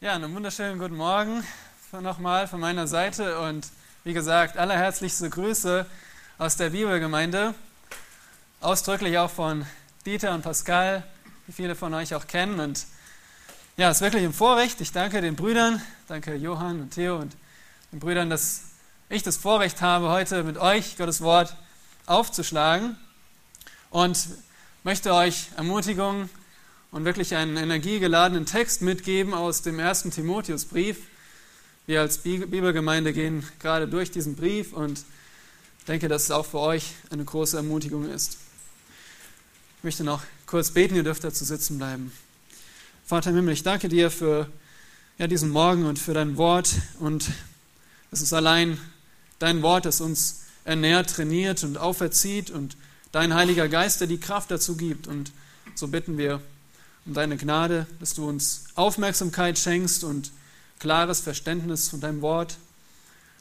Ja, einen wunderschönen guten Morgen nochmal von meiner Seite und wie gesagt, allerherzlichste Grüße aus der Bibelgemeinde. Ausdrücklich auch von Dieter und Pascal, die viele von euch auch kennen. Und ja, es ist wirklich ein Vorrecht. Ich danke den Brüdern, danke Johann und Theo und den Brüdern, dass ich das Vorrecht habe, heute mit euch Gottes Wort aufzuschlagen und möchte euch Ermutigung und wirklich einen energiegeladenen Text mitgeben aus dem ersten Timotheusbrief. Wir als Bibelgemeinde gehen gerade durch diesen Brief und denke, dass es auch für euch eine große Ermutigung ist. Ich möchte noch kurz beten, ihr dürft dazu sitzen bleiben. Vater im Himmel, ich danke dir für ja, diesen Morgen und für dein Wort und es ist allein dein Wort, das uns ernährt, trainiert und auferzieht und dein Heiliger Geist, der die Kraft dazu gibt. Und so bitten wir, um deine Gnade, dass du uns Aufmerksamkeit schenkst und klares Verständnis von deinem Wort.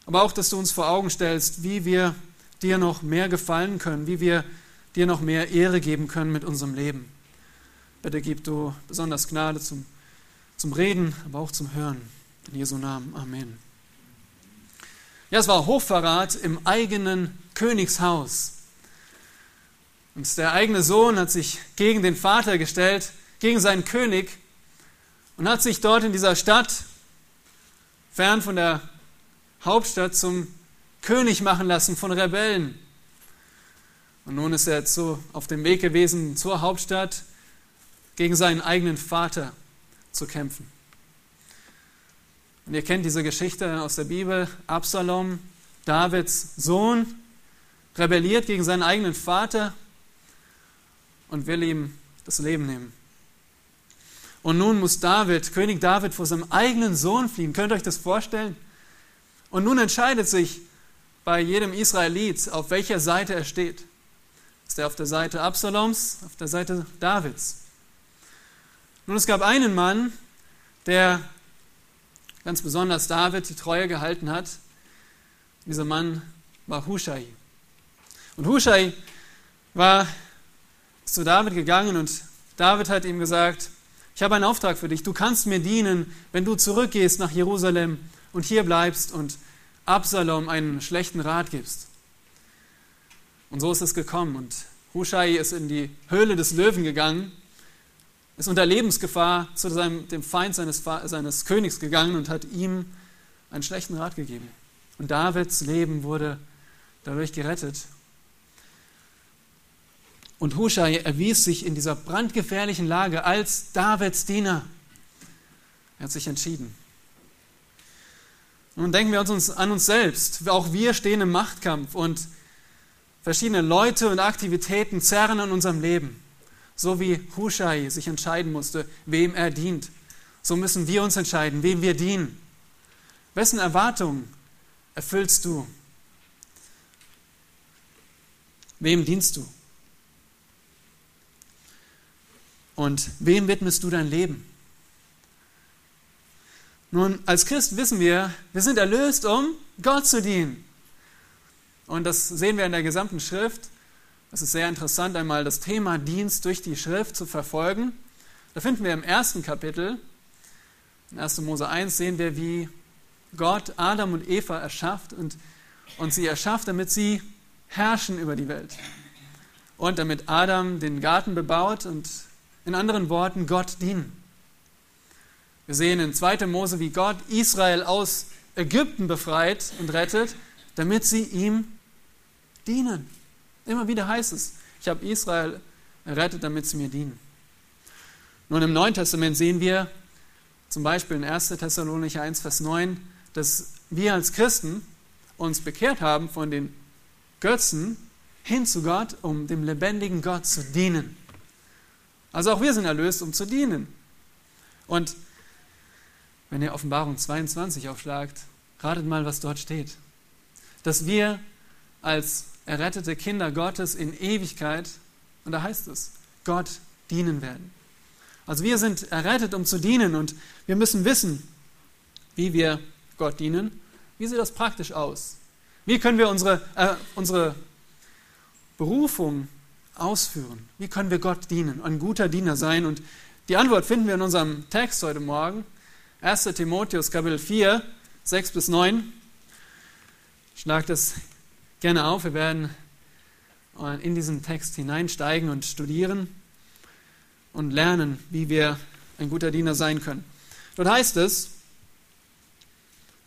Aber auch, dass du uns vor Augen stellst, wie wir dir noch mehr gefallen können, wie wir dir noch mehr Ehre geben können mit unserem Leben. Bitte gib du besonders Gnade zum, zum Reden, aber auch zum Hören. In Jesu Namen. Amen. Ja, es war Hochverrat im eigenen Königshaus. Und der eigene Sohn hat sich gegen den Vater gestellt gegen seinen König und hat sich dort in dieser Stadt, fern von der Hauptstadt, zum König machen lassen von Rebellen. Und nun ist er so auf dem Weg gewesen zur Hauptstadt, gegen seinen eigenen Vater zu kämpfen. Und ihr kennt diese Geschichte aus der Bibel. Absalom, Davids Sohn, rebelliert gegen seinen eigenen Vater und will ihm das Leben nehmen. Und nun muss David, König David, vor seinem eigenen Sohn fliehen. Könnt ihr euch das vorstellen? Und nun entscheidet sich bei jedem Israelit, auf welcher Seite er steht. Ist er auf der Seite Absaloms, auf der Seite Davids? Nun, es gab einen Mann, der ganz besonders David die Treue gehalten hat. Dieser Mann war Hushai. Und Hushai war zu David gegangen und David hat ihm gesagt, ich habe einen Auftrag für dich. Du kannst mir dienen, wenn du zurückgehst nach Jerusalem und hier bleibst und Absalom einen schlechten Rat gibst. Und so ist es gekommen. Und Hushai ist in die Höhle des Löwen gegangen, ist unter Lebensgefahr zu seinem, dem Feind seines, seines Königs gegangen und hat ihm einen schlechten Rat gegeben. Und Davids Leben wurde dadurch gerettet. Und Hushai erwies sich in dieser brandgefährlichen Lage als Davids Diener. Er hat sich entschieden. Nun denken wir uns an uns selbst. Auch wir stehen im Machtkampf und verschiedene Leute und Aktivitäten zerren an unserem Leben. So wie Hushai sich entscheiden musste, wem er dient. So müssen wir uns entscheiden, wem wir dienen. Wessen Erwartungen erfüllst du? Wem dienst du? Und wem widmest du dein Leben? Nun, als Christ wissen wir, wir sind erlöst, um Gott zu dienen. Und das sehen wir in der gesamten Schrift. Es ist sehr interessant, einmal das Thema Dienst durch die Schrift zu verfolgen. Da finden wir im ersten Kapitel, in 1. Mose 1, sehen wir, wie Gott Adam und Eva erschafft und, und sie erschafft, damit sie herrschen über die Welt. Und damit Adam den Garten bebaut und in anderen Worten, Gott dienen. Wir sehen in 2. Mose, wie Gott Israel aus Ägypten befreit und rettet, damit sie ihm dienen. Immer wieder heißt es, ich habe Israel errettet, damit sie mir dienen. Nun im Neuen Testament sehen wir zum Beispiel in 1. Thessalonicher 1, Vers 9, dass wir als Christen uns bekehrt haben von den Götzen hin zu Gott, um dem lebendigen Gott zu dienen. Also auch wir sind erlöst, um zu dienen. Und wenn ihr Offenbarung 22 aufschlagt, ratet mal, was dort steht. Dass wir als errettete Kinder Gottes in Ewigkeit, und da heißt es, Gott dienen werden. Also wir sind errettet, um zu dienen und wir müssen wissen, wie wir Gott dienen. Wie sieht das praktisch aus? Wie können wir unsere, äh, unsere Berufung ausführen? Wie können wir Gott dienen, ein guter Diener sein? Und die Antwort finden wir in unserem Text heute Morgen, 1. Timotheus Kapitel 4, 6 bis 9. Schlag das gerne auf. Wir werden in diesen Text hineinsteigen und studieren und lernen, wie wir ein guter Diener sein können. Dort heißt es,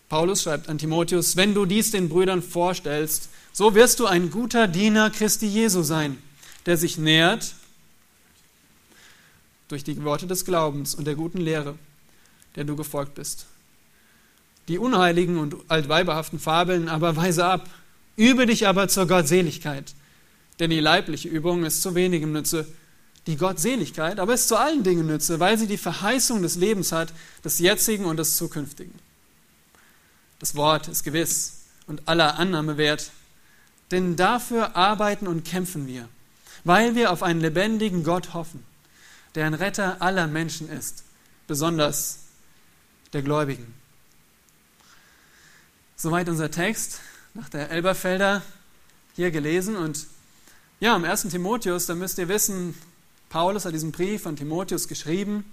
Paulus schreibt an Timotheus, wenn du dies den Brüdern vorstellst, so wirst du ein guter Diener Christi Jesu sein, der sich nährt durch die Worte des Glaubens und der guten Lehre, der du gefolgt bist. Die unheiligen und altweiberhaften Fabeln aber weise ab, übe dich aber zur Gottseligkeit, denn die leibliche Übung ist zu wenigem Nütze, die Gottseligkeit aber ist zu allen Dingen Nütze, weil sie die Verheißung des Lebens hat, des jetzigen und des zukünftigen. Das Wort ist gewiss und aller Annahme wert, denn dafür arbeiten und kämpfen wir, weil wir auf einen lebendigen Gott hoffen, der ein Retter aller Menschen ist, besonders der Gläubigen. Soweit unser Text nach der Elberfelder hier gelesen. Und ja, im 1. Timotheus, da müsst ihr wissen, Paulus hat diesen Brief an Timotheus geschrieben.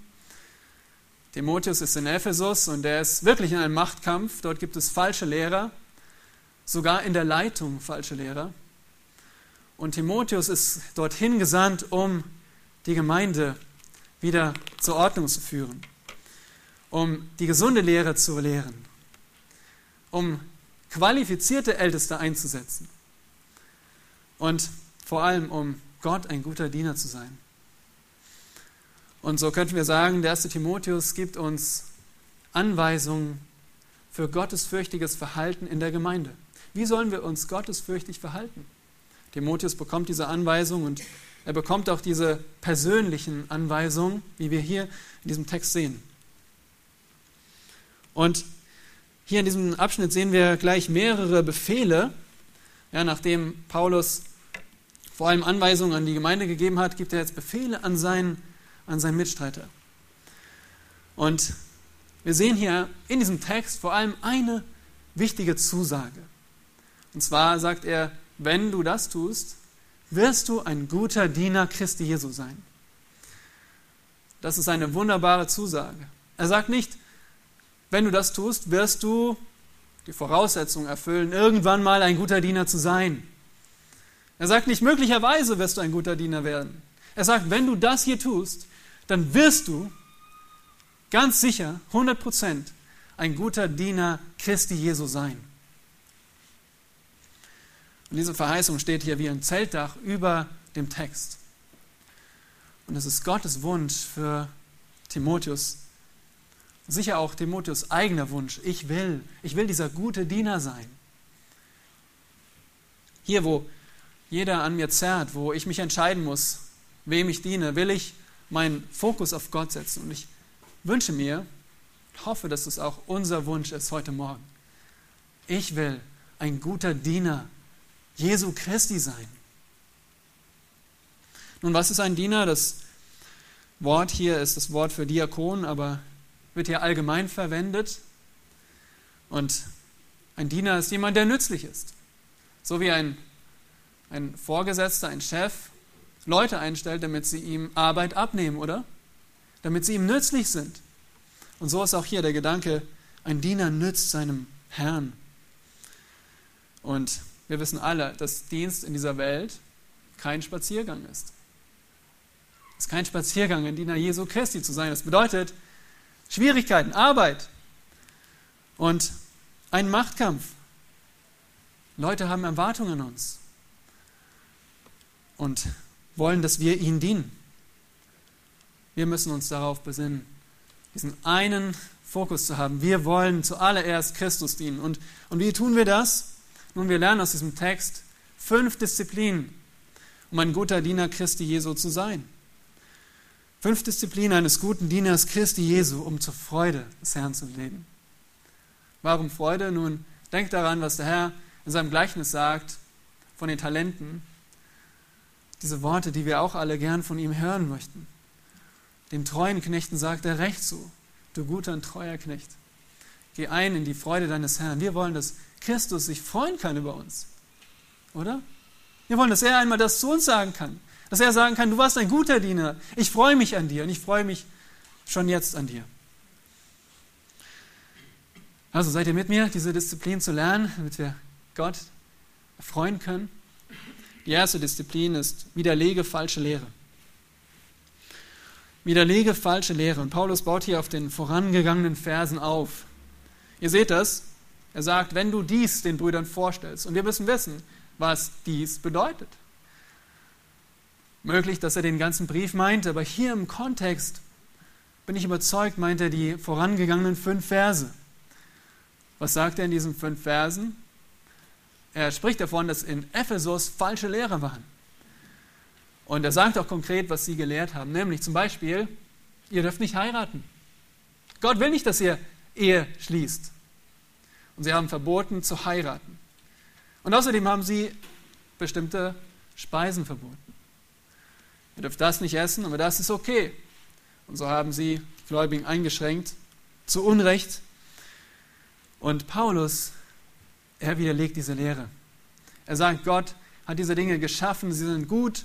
Timotheus ist in Ephesus und er ist wirklich in einem Machtkampf. Dort gibt es falsche Lehrer, sogar in der Leitung falsche Lehrer. Und Timotheus ist dorthin gesandt, um die Gemeinde wieder zur Ordnung zu führen, um die gesunde Lehre zu lehren, um qualifizierte Älteste einzusetzen und vor allem um Gott ein guter Diener zu sein. Und so könnten wir sagen, der erste Timotheus gibt uns Anweisungen für gottesfürchtiges Verhalten in der Gemeinde. Wie sollen wir uns gottesfürchtig verhalten? Timotheus bekommt diese Anweisung und er bekommt auch diese persönlichen Anweisungen, wie wir hier in diesem Text sehen. Und hier in diesem Abschnitt sehen wir gleich mehrere Befehle. Ja, nachdem Paulus vor allem Anweisungen an die Gemeinde gegeben hat, gibt er jetzt Befehle an seinen, an seinen Mitstreiter. Und wir sehen hier in diesem Text vor allem eine wichtige Zusage. Und zwar sagt er, wenn du das tust, wirst du ein guter Diener Christi Jesu sein. Das ist eine wunderbare Zusage. Er sagt nicht, wenn du das tust, wirst du die Voraussetzung erfüllen, irgendwann mal ein guter Diener zu sein. Er sagt nicht, möglicherweise wirst du ein guter Diener werden. Er sagt, wenn du das hier tust, dann wirst du ganz sicher, 100 Prozent, ein guter Diener Christi Jesu sein. Und diese Verheißung steht hier wie ein Zeltdach über dem Text. Und es ist Gottes Wunsch für Timotheus, sicher auch Timotheus eigener Wunsch. Ich will, ich will dieser gute Diener sein. Hier, wo jeder an mir zerrt, wo ich mich entscheiden muss, wem ich diene, will ich meinen Fokus auf Gott setzen. Und ich wünsche mir, hoffe, dass es auch unser Wunsch ist heute Morgen. Ich will ein guter Diener Jesu Christi sein. Nun, was ist ein Diener? Das Wort hier ist das Wort für Diakon, aber wird hier allgemein verwendet. Und ein Diener ist jemand, der nützlich ist. So wie ein, ein Vorgesetzter, ein Chef Leute einstellt, damit sie ihm Arbeit abnehmen, oder? Damit sie ihm nützlich sind. Und so ist auch hier der Gedanke, ein Diener nützt seinem Herrn. Und wir wissen alle, dass Dienst in dieser Welt kein Spaziergang ist. Es ist kein Spaziergang, ein Diener Jesu Christi zu sein. Das bedeutet, Schwierigkeiten, Arbeit und ein Machtkampf. Leute haben Erwartungen an uns und wollen, dass wir ihnen dienen. Wir müssen uns darauf besinnen, diesen einen Fokus zu haben. Wir wollen zuallererst Christus dienen. Und, und wie tun wir das? Nun, wir lernen aus diesem Text fünf Disziplinen, um ein guter Diener Christi Jesu zu sein. Fünf Disziplinen eines guten Dieners Christi Jesu, um zur Freude des Herrn zu leben. Warum Freude? Nun, denkt daran, was der Herr in seinem Gleichnis sagt von den Talenten. Diese Worte, die wir auch alle gern von ihm hören möchten. Dem treuen Knechten sagt er recht so, du guter und treuer Knecht. Geh ein in die Freude deines Herrn. Wir wollen, dass Christus sich freuen kann über uns. Oder? Wir wollen, dass er einmal das zu uns sagen kann. Dass er sagen kann, du warst ein guter Diener. Ich freue mich an dir und ich freue mich schon jetzt an dir. Also seid ihr mit mir, diese Disziplin zu lernen, damit wir Gott erfreuen können? Die erste Disziplin ist widerlege falsche Lehre. Widerlege falsche Lehre. Und Paulus baut hier auf den vorangegangenen Versen auf. Ihr seht das. Er sagt, wenn du dies den Brüdern vorstellst. Und wir müssen wissen, was dies bedeutet. Möglich, dass er den ganzen Brief meint, aber hier im Kontext bin ich überzeugt, meint er die vorangegangenen fünf Verse. Was sagt er in diesen fünf Versen? Er spricht davon, dass in Ephesus falsche Lehrer waren. Und er sagt auch konkret, was sie gelehrt haben, nämlich zum Beispiel, ihr dürft nicht heiraten. Gott will nicht, dass ihr Ehe schließt. Und sie haben verboten zu heiraten. Und außerdem haben sie bestimmte Speisen verboten. Ihr dürft das nicht essen, aber das ist okay. Und so haben sie Gläubigen eingeschränkt, zu Unrecht. Und Paulus, er widerlegt diese Lehre. Er sagt, Gott hat diese Dinge geschaffen, sie sind gut.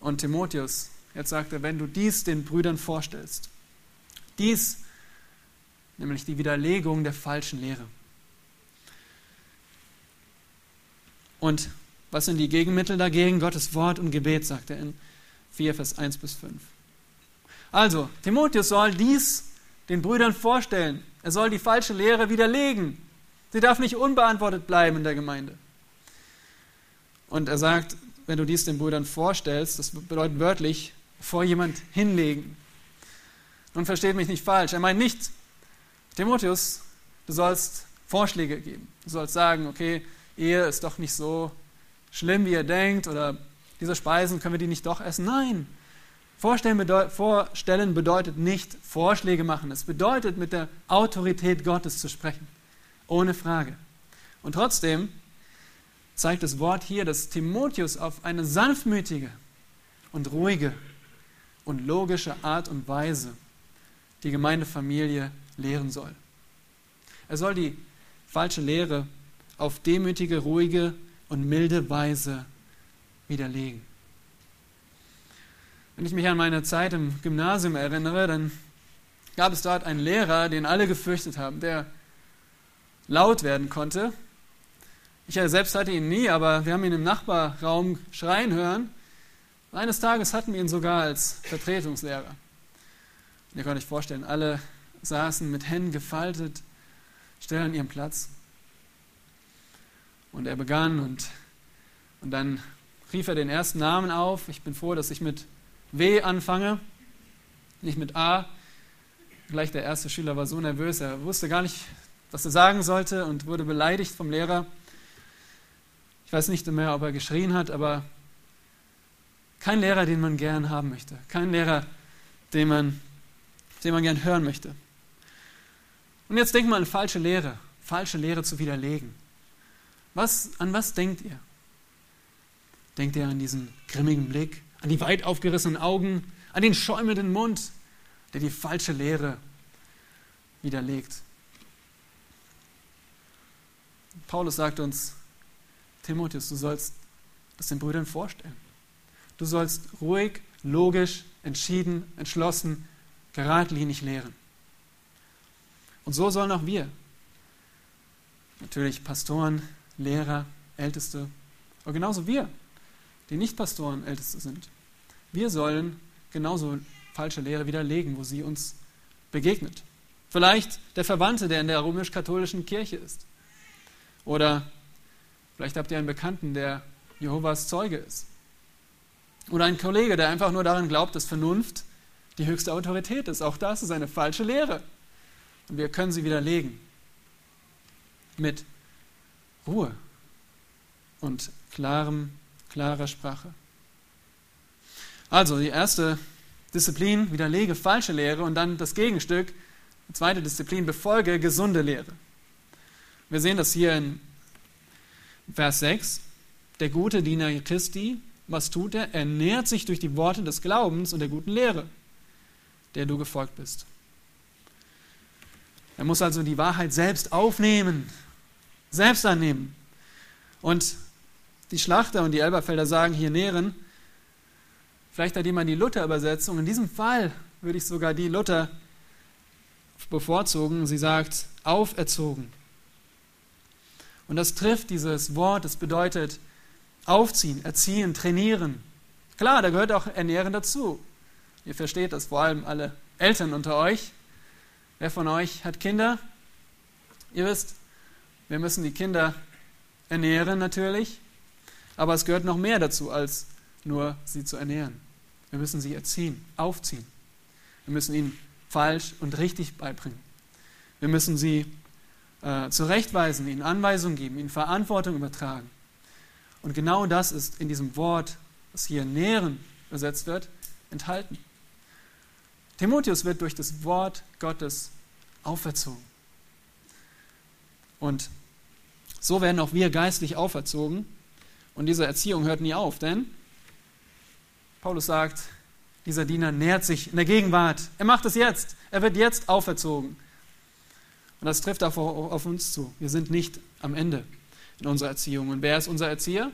Und Timotheus, jetzt sagt er, wenn du dies den Brüdern vorstellst, dies, nämlich die Widerlegung der falschen Lehre. Und was sind die Gegenmittel dagegen? Gottes Wort und Gebet, sagt er in 4, Vers 1 bis 5. Also, Timotheus soll dies den Brüdern vorstellen. Er soll die falsche Lehre widerlegen. Sie darf nicht unbeantwortet bleiben in der Gemeinde. Und er sagt, wenn du dies den Brüdern vorstellst, das bedeutet wörtlich, vor jemand hinlegen. Nun versteht mich nicht falsch. Er meint nicht, Timotheus, du sollst Vorschläge geben. Du sollst sagen, okay, Ehe ist doch nicht so schlimm, wie ihr denkt, oder diese Speisen können wir die nicht doch essen. Nein, Vorstellen, bedeut, Vorstellen bedeutet nicht Vorschläge machen. Es bedeutet, mit der Autorität Gottes zu sprechen. Ohne Frage. Und trotzdem zeigt das Wort hier, dass Timotheus auf eine sanftmütige und ruhige und logische Art und Weise die Gemeindefamilie lehren soll. Er soll die falsche Lehre auf demütige, ruhige und milde Weise widerlegen. Wenn ich mich an meine Zeit im Gymnasium erinnere, dann gab es dort einen Lehrer, den alle gefürchtet haben, der laut werden konnte. Ich selbst hatte ihn nie, aber wir haben ihn im Nachbarraum schreien hören. Eines Tages hatten wir ihn sogar als Vertretungslehrer. Ihr könnt euch vorstellen, alle saßen mit Händen gefaltet, still an ihrem Platz. Und er begann und, und dann rief er den ersten Namen auf. Ich bin froh, dass ich mit W anfange, nicht mit A. Gleich der erste Schüler war so nervös, er wusste gar nicht, was er sagen sollte und wurde beleidigt vom Lehrer. Ich weiß nicht mehr, ob er geschrien hat, aber kein Lehrer, den man gern haben möchte. Kein Lehrer, den man, den man gern hören möchte. Und jetzt denkt man an falsche Lehre, falsche Lehre zu widerlegen. Was, an was denkt ihr? Denkt ihr an diesen grimmigen Blick, an die weit aufgerissenen Augen, an den schäumenden Mund, der die falsche Lehre widerlegt? Paulus sagt uns, Timotheus, du sollst das den Brüdern vorstellen. Du sollst ruhig, logisch, entschieden, entschlossen, geradlinig lehren. Und so sollen auch wir, natürlich Pastoren, Lehrer, Älteste, aber genauso wir, die nicht Pastoren, Älteste sind, wir sollen genauso falsche Lehre widerlegen, wo sie uns begegnet. Vielleicht der Verwandte, der in der römisch-katholischen Kirche ist. Oder vielleicht habt ihr einen Bekannten, der Jehovas Zeuge ist. Oder einen Kollege, der einfach nur daran glaubt, dass Vernunft die höchste Autorität ist. Auch das ist eine falsche Lehre. Und wir können sie widerlegen. Mit Ruhe und klarem, klarer Sprache. Also die erste Disziplin, widerlege falsche Lehre und dann das Gegenstück, die zweite Disziplin, befolge gesunde Lehre. Wir sehen das hier in Vers 6. Der gute Diener Christi, was tut er? Er nährt sich durch die Worte des Glaubens und der guten Lehre, der du gefolgt bist. Er muss also die Wahrheit selbst aufnehmen, selbst annehmen. Und die Schlachter und die Elberfelder sagen hier nähren, vielleicht hat jemand die Luther-Übersetzung. In diesem Fall würde ich sogar die Luther bevorzogen, sie sagt auferzogen. Und das trifft dieses Wort, das bedeutet aufziehen, erziehen, trainieren. Klar, da gehört auch Ernähren dazu. Ihr versteht das, vor allem alle Eltern unter euch. Wer von euch hat Kinder? Ihr wisst, wir müssen die Kinder ernähren natürlich, aber es gehört noch mehr dazu, als nur sie zu ernähren. Wir müssen sie erziehen, aufziehen. Wir müssen ihnen falsch und richtig beibringen. Wir müssen sie äh, zurechtweisen, ihnen Anweisungen geben, ihnen Verantwortung übertragen. Und genau das ist in diesem Wort, das hier nähren übersetzt wird, enthalten. Timotheus wird durch das Wort Gottes auferzogen. Und so werden auch wir geistlich auferzogen. Und diese Erziehung hört nie auf, denn Paulus sagt, dieser Diener nährt sich in der Gegenwart. Er macht es jetzt. Er wird jetzt auferzogen. Und das trifft auch auf uns zu. Wir sind nicht am Ende in unserer Erziehung. Und wer ist unser Erzieher?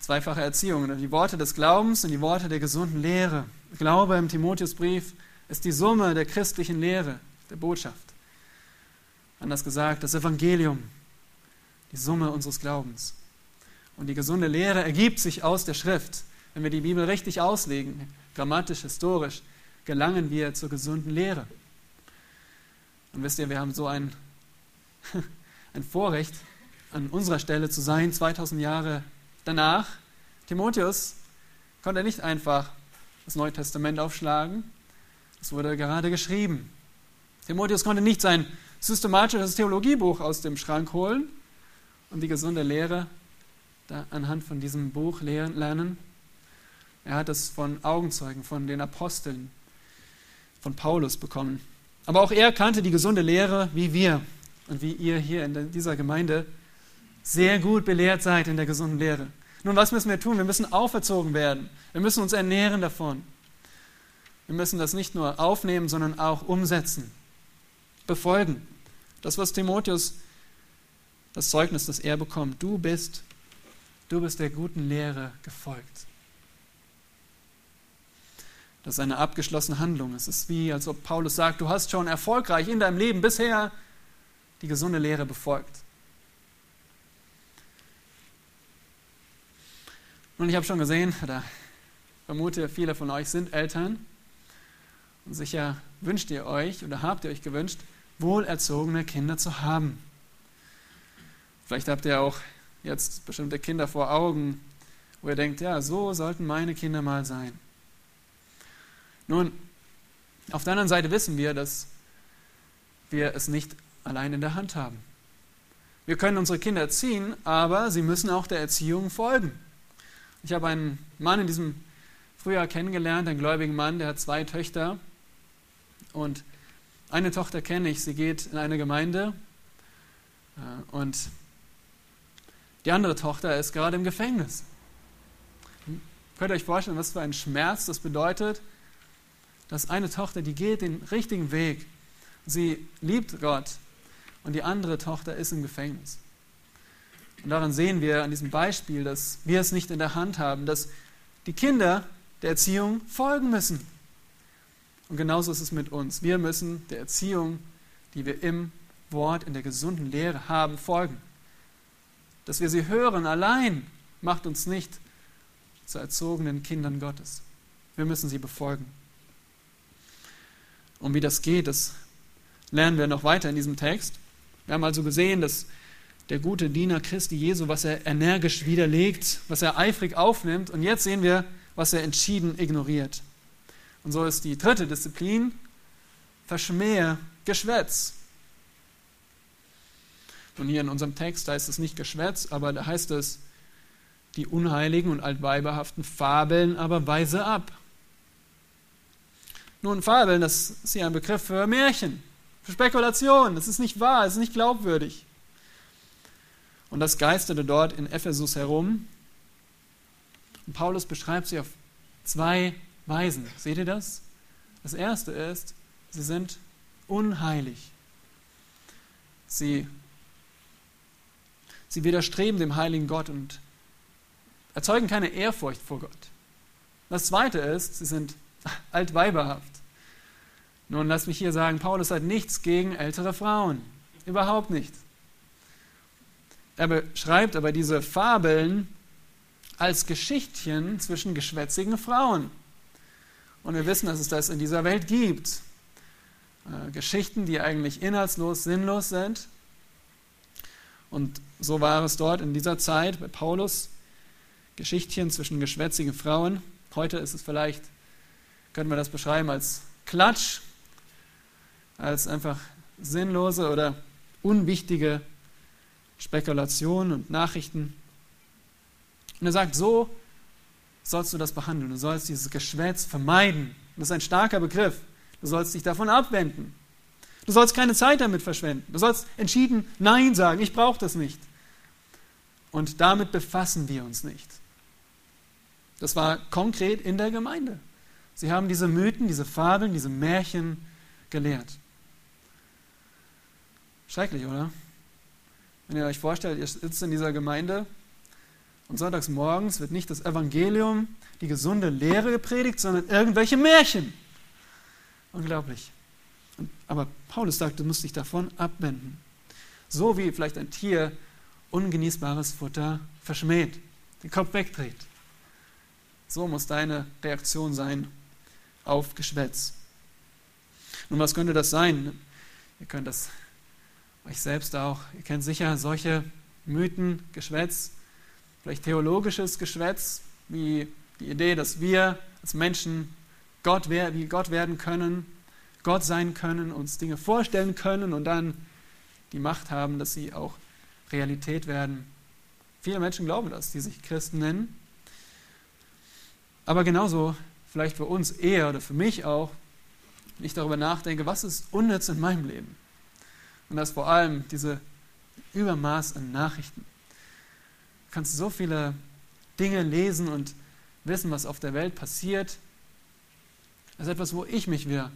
Zweifache Erziehung. Die Worte des Glaubens und die Worte der gesunden Lehre. Glaube im Timotheusbrief ist die Summe der christlichen Lehre, der Botschaft. Anders gesagt, das Evangelium, die Summe unseres Glaubens. Und die gesunde Lehre ergibt sich aus der Schrift. Wenn wir die Bibel richtig auslegen, grammatisch, historisch, gelangen wir zur gesunden Lehre. Und wisst ihr, wir haben so ein, ein Vorrecht, an unserer Stelle zu sein, 2000 Jahre danach. Timotheus konnte nicht einfach das Neue Testament aufschlagen. Es wurde gerade geschrieben. Timotheus konnte nicht sein systematisches Theologiebuch aus dem Schrank holen und die gesunde Lehre anhand von diesem Buch lernen. Er hat es von Augenzeugen, von den Aposteln, von Paulus bekommen. Aber auch er kannte die gesunde Lehre wie wir und wie ihr hier in dieser Gemeinde sehr gut belehrt seid in der gesunden Lehre. Nun, was müssen wir tun? Wir müssen auferzogen werden. Wir müssen uns ernähren davon. Wir müssen das nicht nur aufnehmen, sondern auch umsetzen, befolgen. Das, was Timotheus, das Zeugnis, das er bekommt, du bist, du bist der guten Lehre gefolgt. Das ist eine abgeschlossene Handlung. Es ist wie, als ob Paulus sagt, du hast schon erfolgreich in deinem Leben bisher die gesunde Lehre befolgt. Und ich habe schon gesehen, oder vermute, viele von euch sind Eltern. Und sicher wünscht ihr euch oder habt ihr euch gewünscht, wohlerzogene Kinder zu haben. Vielleicht habt ihr auch jetzt bestimmte Kinder vor Augen, wo ihr denkt, ja, so sollten meine Kinder mal sein. Nun, auf der anderen Seite wissen wir, dass wir es nicht allein in der Hand haben. Wir können unsere Kinder erziehen, aber sie müssen auch der Erziehung folgen. Ich habe einen Mann in diesem Frühjahr kennengelernt, einen gläubigen Mann, der hat zwei Töchter. Und eine Tochter kenne ich, sie geht in eine Gemeinde. Äh, und die andere Tochter ist gerade im Gefängnis. Könnt ihr euch vorstellen, was für ein Schmerz das bedeutet, dass eine Tochter, die geht den richtigen Weg, sie liebt Gott und die andere Tochter ist im Gefängnis. Und daran sehen wir an diesem Beispiel, dass wir es nicht in der Hand haben, dass die Kinder der Erziehung folgen müssen. Und genauso ist es mit uns. Wir müssen der Erziehung, die wir im Wort, in der gesunden Lehre haben, folgen. Dass wir sie hören allein macht uns nicht zu erzogenen Kindern Gottes. Wir müssen sie befolgen. Und wie das geht, das lernen wir noch weiter in diesem Text. Wir haben also gesehen, dass der gute Diener Christi Jesu, was er energisch widerlegt, was er eifrig aufnimmt. Und jetzt sehen wir, was er entschieden ignoriert. Und so ist die dritte Disziplin, verschmähe Geschwätz. Und hier in unserem Text heißt es nicht Geschwätz, aber da heißt es, die unheiligen und altweiberhaften Fabeln aber weise ab. Nun, Fabeln, das ist hier ein Begriff für Märchen, für Spekulation. Das ist nicht wahr, das ist nicht glaubwürdig. Und das geisterte dort in Ephesus herum. Und Paulus beschreibt sie auf zwei Weisen. Seht ihr das? Das erste ist, sie sind unheilig. Sie, sie widerstreben dem heiligen Gott und erzeugen keine Ehrfurcht vor Gott. Das zweite ist, sie sind altweiberhaft. Nun, lass mich hier sagen, Paulus hat nichts gegen ältere Frauen. Überhaupt nicht. Er beschreibt aber diese Fabeln als Geschichtchen zwischen geschwätzigen Frauen. Und wir wissen, dass es das in dieser Welt gibt. Äh, Geschichten, die eigentlich inhaltslos, sinnlos sind. Und so war es dort in dieser Zeit bei Paulus. Geschichtchen zwischen geschwätzigen Frauen. Heute ist es vielleicht, könnte man das beschreiben als Klatsch, als einfach sinnlose oder unwichtige Spekulationen und Nachrichten. Und er sagt, so sollst du das behandeln. Du sollst dieses Geschwätz vermeiden. Das ist ein starker Begriff. Du sollst dich davon abwenden. Du sollst keine Zeit damit verschwenden. Du sollst entschieden Nein sagen. Ich brauche das nicht. Und damit befassen wir uns nicht. Das war konkret in der Gemeinde. Sie haben diese Mythen, diese Fabeln, diese Märchen gelehrt. Schrecklich, oder? Wenn ihr euch vorstellt, ihr sitzt in dieser Gemeinde und sonntags morgens wird nicht das Evangelium, die gesunde Lehre gepredigt, sondern irgendwelche Märchen. Unglaublich. Aber Paulus sagt, du musst dich davon abwenden. So wie vielleicht ein Tier ungenießbares Futter verschmäht, den Kopf wegdreht. So muss deine Reaktion sein auf Geschwätz. Nun, was könnte das sein? Ihr könnt das euch selbst auch. Ihr kennt sicher solche Mythen, Geschwätz, vielleicht theologisches Geschwätz, wie die Idee, dass wir als Menschen Gott, wie Gott werden können, Gott sein können, uns Dinge vorstellen können und dann die Macht haben, dass sie auch Realität werden. Viele Menschen glauben das, die sich Christen nennen. Aber genauso vielleicht für uns eher oder für mich auch, wenn ich darüber nachdenke, was ist unnütz in meinem Leben? Und das vor allem diese Übermaß an Nachrichten. Du kannst so viele Dinge lesen und wissen, was auf der Welt passiert. Das ist etwas, wo ich mich wieder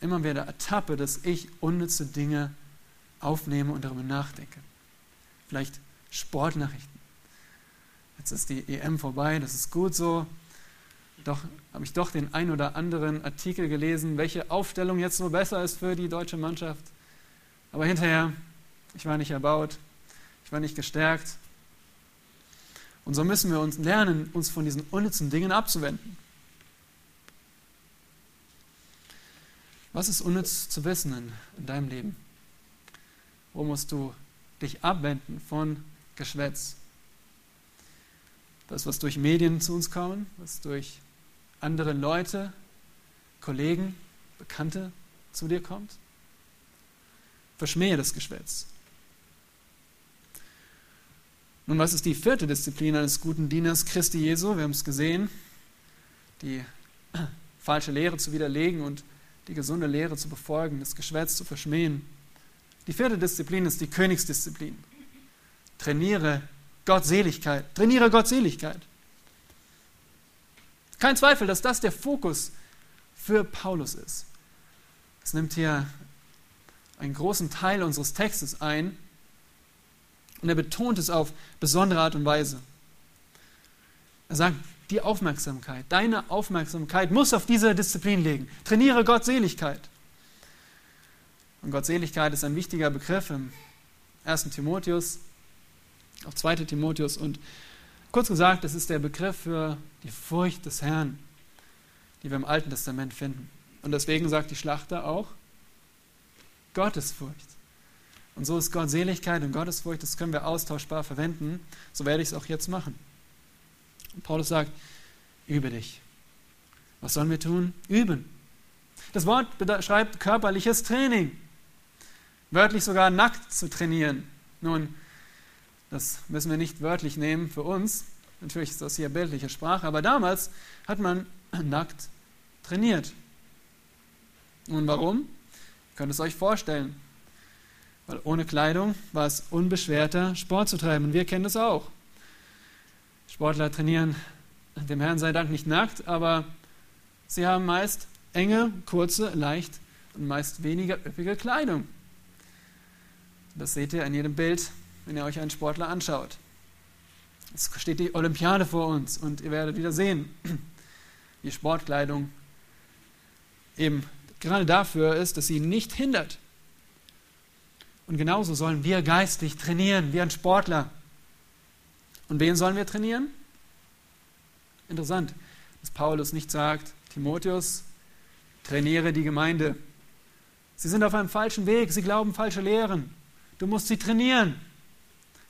immer wieder ertappe, dass ich unnütze Dinge aufnehme und darüber nachdenke. Vielleicht Sportnachrichten. Jetzt ist die EM vorbei, das ist gut so. Doch habe ich doch den ein oder anderen Artikel gelesen, welche Aufstellung jetzt so besser ist für die deutsche Mannschaft. Aber hinterher, ich war nicht erbaut, ich war nicht gestärkt. Und so müssen wir uns lernen, uns von diesen unnützen Dingen abzuwenden. Was ist unnütz zu wissen in, in deinem Leben? Wo musst du dich abwenden von Geschwätz? Das, was durch Medien zu uns kommt, was durch andere Leute, Kollegen, Bekannte zu dir kommt? Verschmähe das Geschwätz. Nun, was ist die vierte Disziplin eines guten Dieners Christi Jesu? Wir haben es gesehen, die falsche Lehre zu widerlegen und die gesunde Lehre zu befolgen, das Geschwätz zu verschmähen. Die vierte Disziplin ist die Königsdisziplin. Trainiere Gottseligkeit. Trainiere Gottseligkeit. Kein Zweifel, dass das der Fokus für Paulus ist. Es nimmt hier einen großen Teil unseres Textes ein und er betont es auf besondere Art und Weise. Er sagt, die Aufmerksamkeit, deine Aufmerksamkeit muss auf diese Disziplin liegen. Trainiere Gottseligkeit. Und Gottseligkeit ist ein wichtiger Begriff im 1. Timotheus, auch 2. Timotheus. Und kurz gesagt, das ist der Begriff für die Furcht des Herrn, die wir im Alten Testament finden. Und deswegen sagt die Schlachter auch, Gottesfurcht. Und so ist Gottseligkeit und Gottesfurcht, das können wir austauschbar verwenden. So werde ich es auch jetzt machen. Und Paulus sagt, übe dich. Was sollen wir tun? Üben. Das Wort beschreibt körperliches Training. Wörtlich sogar nackt zu trainieren. Nun, das müssen wir nicht wörtlich nehmen für uns. Natürlich ist das hier bildliche Sprache, aber damals hat man nackt trainiert. Und warum? Könnt es euch vorstellen. Weil ohne Kleidung war es unbeschwerter, Sport zu treiben. Und wir kennen das auch. Sportler trainieren dem Herrn sei Dank nicht nackt, aber sie haben meist enge, kurze, leicht und meist weniger üppige Kleidung. Das seht ihr in jedem Bild, wenn ihr euch einen Sportler anschaut. Es steht die Olympiade vor uns und ihr werdet wieder sehen, wie Sportkleidung eben gerade dafür ist, dass sie ihn nicht hindert. Und genauso sollen wir geistlich trainieren, wie ein Sportler. Und wen sollen wir trainieren? Interessant, dass Paulus nicht sagt, Timotheus, trainiere die Gemeinde. Sie sind auf einem falschen Weg, sie glauben falsche Lehren. Du musst sie trainieren.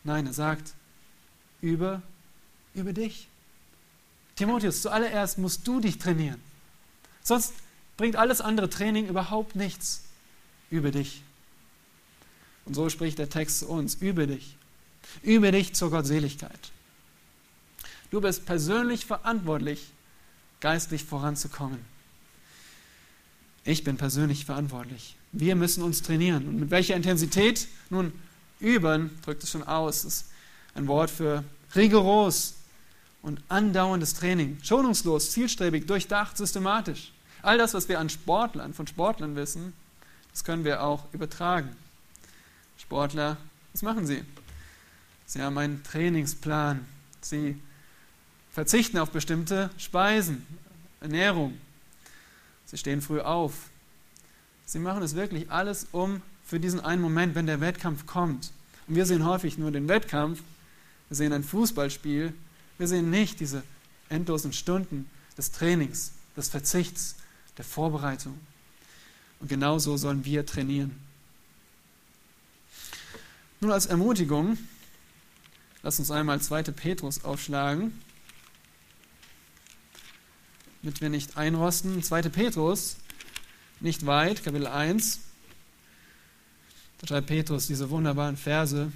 Nein, er sagt, über, über dich. Timotheus, zuallererst musst du dich trainieren. Sonst bringt alles andere Training überhaupt nichts über dich. Und so spricht der Text zu uns, über dich. Über dich zur Gottseligkeit. Du bist persönlich verantwortlich, geistlich voranzukommen. Ich bin persönlich verantwortlich. Wir müssen uns trainieren. Und mit welcher Intensität? Nun, üben drückt es schon aus. Ist ein Wort für rigoros und andauerndes Training. Schonungslos, zielstrebig, durchdacht, systematisch. All das, was wir an Sportlern, von Sportlern wissen, das können wir auch übertragen. Sportler, was machen sie? Sie haben einen Trainingsplan. Sie verzichten auf bestimmte Speisen, Ernährung. Sie stehen früh auf. Sie machen es wirklich alles, um für diesen einen Moment, wenn der Wettkampf kommt. Und wir sehen häufig nur den Wettkampf, wir sehen ein Fußballspiel, wir sehen nicht diese endlosen Stunden des Trainings, des Verzichts, der Vorbereitung. Und genauso sollen wir trainieren. Nun als Ermutigung, lass uns einmal 2. Petrus aufschlagen damit wir nicht einrosten. 2. Petrus, nicht weit, Kapitel 1. Da schreibt Petrus diese wunderbaren Verse,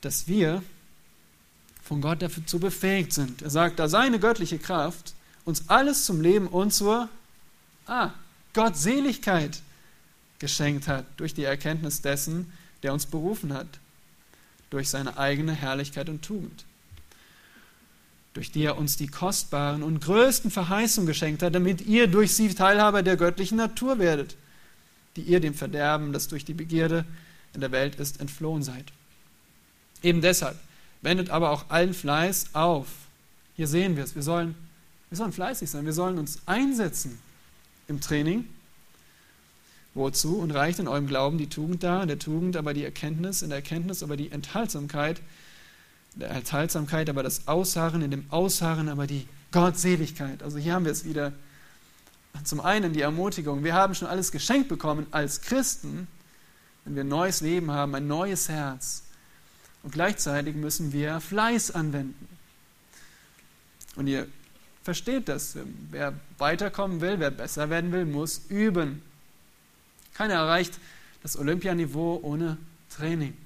dass wir von Gott dazu befähigt sind. Er sagt, da seine göttliche Kraft uns alles zum Leben und zur ah, Gottseligkeit geschenkt hat, durch die Erkenntnis dessen, der uns berufen hat, durch seine eigene Herrlichkeit und Tugend durch die er uns die kostbaren und größten Verheißungen geschenkt hat, damit ihr durch sie Teilhaber der göttlichen Natur werdet, die ihr dem Verderben, das durch die Begierde in der Welt ist, entflohen seid. Eben deshalb wendet aber auch allen Fleiß auf. Hier sehen wir es. Wir sollen, wir sollen fleißig sein. Wir sollen uns einsetzen im Training. Wozu? Und reicht in eurem Glauben die Tugend da, in der Tugend aber die Erkenntnis, in der Erkenntnis aber die Enthaltsamkeit, der Enthaltsamkeit, aber das Ausharren, in dem Ausharren aber die Gottseligkeit. Also hier haben wir es wieder. Zum einen die Ermutigung, wir haben schon alles geschenkt bekommen als Christen, wenn wir ein neues Leben haben, ein neues Herz. Und gleichzeitig müssen wir Fleiß anwenden. Und ihr versteht das. Wer weiterkommen will, wer besser werden will, muss üben. Keiner erreicht das Olympianiveau ohne Training.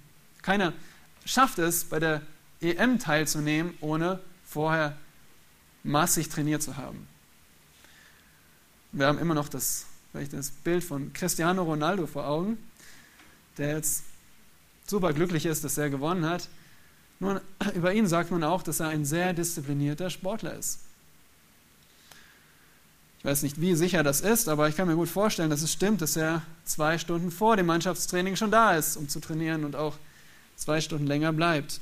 Keiner schafft es, bei der EM teilzunehmen, ohne vorher massig trainiert zu haben. Wir haben immer noch das, das Bild von Cristiano Ronaldo vor Augen, der jetzt super glücklich ist, dass er gewonnen hat. Nur über ihn sagt man auch, dass er ein sehr disziplinierter Sportler ist. Ich weiß nicht, wie sicher das ist, aber ich kann mir gut vorstellen, dass es stimmt, dass er zwei Stunden vor dem Mannschaftstraining schon da ist, um zu trainieren und auch zwei Stunden länger bleibt.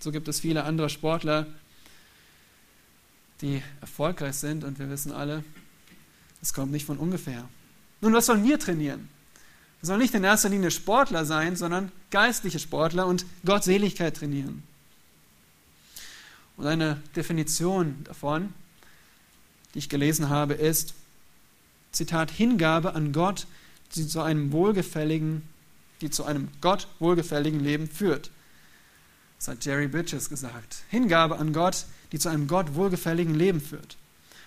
So gibt es viele andere Sportler, die erfolgreich sind und wir wissen alle, es kommt nicht von ungefähr. Nun, was sollen wir trainieren? Wir sollen nicht in erster Linie Sportler sein, sondern geistliche Sportler und Gottseligkeit trainieren. Und eine Definition davon, die ich gelesen habe, ist, Zitat, Hingabe an Gott, die zu einem wohlgefälligen, die zu einem Gott wohlgefälligen Leben führt. Das hat Jerry Bridges gesagt. Hingabe an Gott, die zu einem Gott wohlgefälligen Leben führt.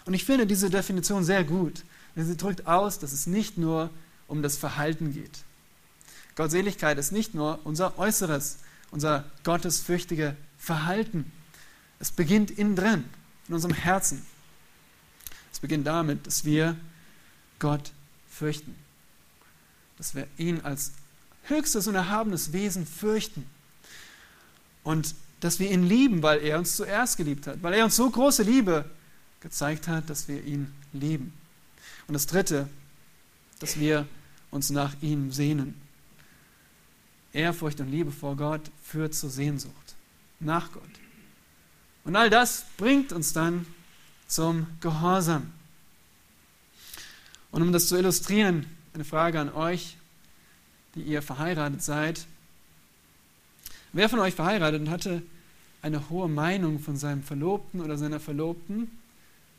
Und ich finde diese Definition sehr gut, denn sie drückt aus, dass es nicht nur um das Verhalten geht. Gottseligkeit ist nicht nur unser Äußeres, unser gottesfürchtige Verhalten. Es beginnt innen drin, in unserem Herzen. Es beginnt damit, dass wir Gott fürchten. Dass wir ihn als höchstes und erhabenes Wesen fürchten und dass wir ihn lieben, weil er uns zuerst geliebt hat, weil er uns so große Liebe gezeigt hat, dass wir ihn lieben. Und das Dritte, dass wir uns nach ihm sehnen. Ehrfurcht und Liebe vor Gott führt zur Sehnsucht nach Gott. Und all das bringt uns dann zum Gehorsam. Und um das zu illustrieren, eine Frage an euch, die ihr verheiratet seid. Wer von euch verheiratet und hatte eine hohe Meinung von seinem Verlobten oder seiner Verlobten,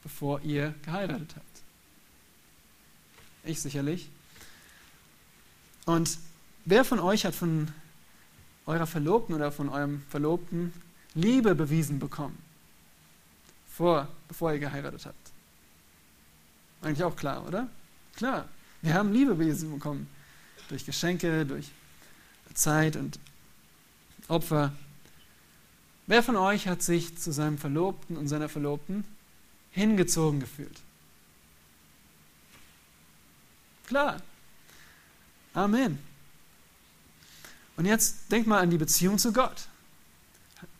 bevor ihr geheiratet habt? Ich sicherlich. Und wer von euch hat von eurer Verlobten oder von eurem Verlobten Liebe bewiesen bekommen, vor, bevor ihr geheiratet habt? Eigentlich auch klar, oder? Klar, wir haben Liebe bewiesen bekommen. Durch Geschenke, durch Zeit und Opfer. Wer von euch hat sich zu seinem Verlobten und seiner Verlobten hingezogen gefühlt? Klar. Amen. Und jetzt denkt mal an die Beziehung zu Gott.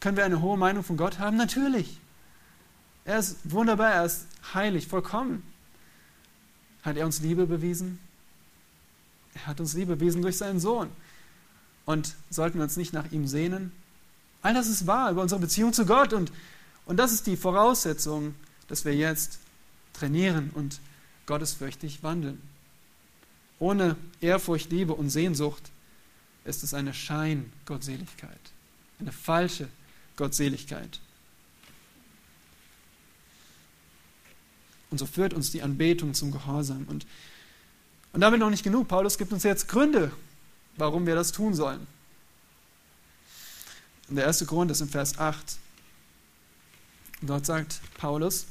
Können wir eine hohe Meinung von Gott haben? Natürlich. Er ist wunderbar, er ist heilig, vollkommen. Hat er uns Liebe bewiesen? Er hat uns Liebe bewiesen durch seinen Sohn. Und sollten wir uns nicht nach ihm sehnen? All das ist wahr über unsere Beziehung zu Gott. Und, und das ist die Voraussetzung, dass wir jetzt trainieren und gottesfürchtig wandeln. Ohne Ehrfurcht, Liebe und Sehnsucht ist es eine Schein-Gottseligkeit, eine falsche Gottseligkeit. Und so führt uns die Anbetung zum Gehorsam. Und, und damit noch nicht genug. Paulus gibt uns jetzt Gründe, warum wir das tun sollen. Und der erste Grund ist im Vers 8. Dort sagt Paulus,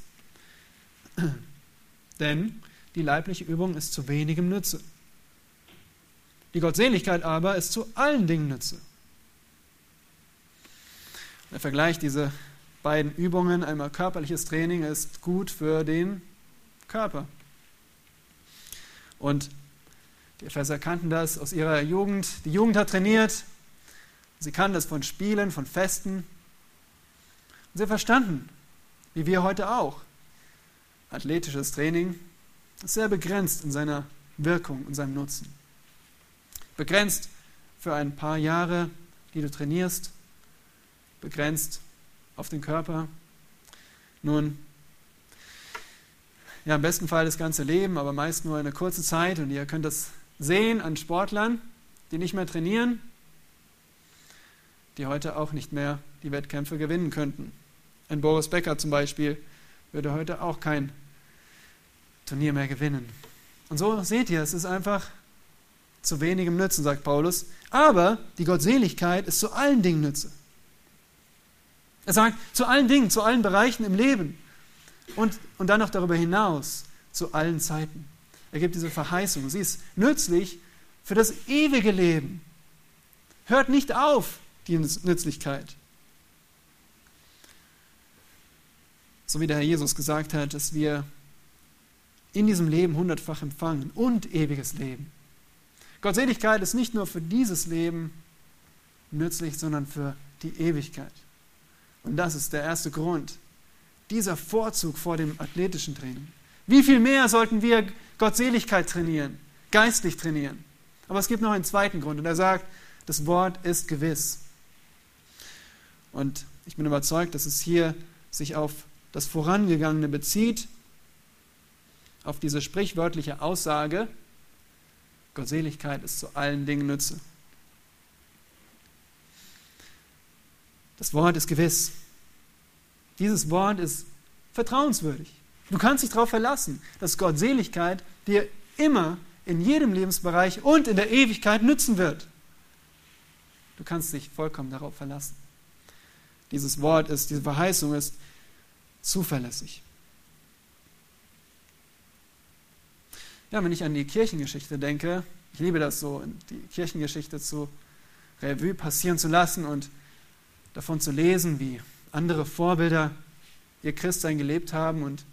denn die leibliche Übung ist zu wenigem Nütze. Die Gottseligkeit aber ist zu allen Dingen Nütze. Er vergleicht diese beiden Übungen. Einmal körperliches Training ist gut für den Körper. Und die Epheser kannten das aus ihrer Jugend. Die Jugend hat trainiert. Sie kannten das von Spielen, von Festen. Und sie verstanden, wie wir heute auch. Athletisches Training ist sehr begrenzt in seiner Wirkung und seinem Nutzen. Begrenzt für ein paar Jahre, die du trainierst, begrenzt auf den Körper. Nun, ja, im besten Fall das ganze Leben, aber meist nur eine kurze Zeit. Und ihr könnt das sehen an Sportlern, die nicht mehr trainieren, die heute auch nicht mehr die Wettkämpfe gewinnen könnten. Ein Boris Becker zum Beispiel würde heute auch kein Turnier mehr gewinnen. Und so seht ihr, es ist einfach zu wenigem Nützen, sagt Paulus. Aber die Gottseligkeit ist zu allen Dingen Nütze. Er sagt, zu allen Dingen, zu allen Bereichen im Leben. Und, und dann noch darüber hinaus, zu allen Zeiten. Er gibt diese Verheißung. Sie ist nützlich für das ewige Leben. Hört nicht auf, die Nützlichkeit. So wie der Herr Jesus gesagt hat, dass wir in diesem Leben hundertfach empfangen und ewiges Leben. Gottseligkeit ist nicht nur für dieses Leben nützlich, sondern für die Ewigkeit. Und das ist der erste Grund. Dieser Vorzug vor dem athletischen Training. Wie viel mehr sollten wir Gottseligkeit trainieren, geistlich trainieren? Aber es gibt noch einen zweiten Grund und er sagt, das Wort ist gewiss. Und ich bin überzeugt, dass es hier sich auf das Vorangegangene bezieht, auf diese sprichwörtliche Aussage, Gottseligkeit ist zu allen Dingen Nütze. Das Wort ist gewiss. Dieses Wort ist vertrauenswürdig. Du kannst dich darauf verlassen, dass Gottseligkeit dir immer in jedem Lebensbereich und in der Ewigkeit nützen wird. Du kannst dich vollkommen darauf verlassen. Dieses Wort ist, diese Verheißung ist zuverlässig. Ja, wenn ich an die Kirchengeschichte denke, ich liebe das so, die Kirchengeschichte zu Revue passieren zu lassen und davon zu lesen, wie andere Vorbilder ihr Christsein gelebt haben. Und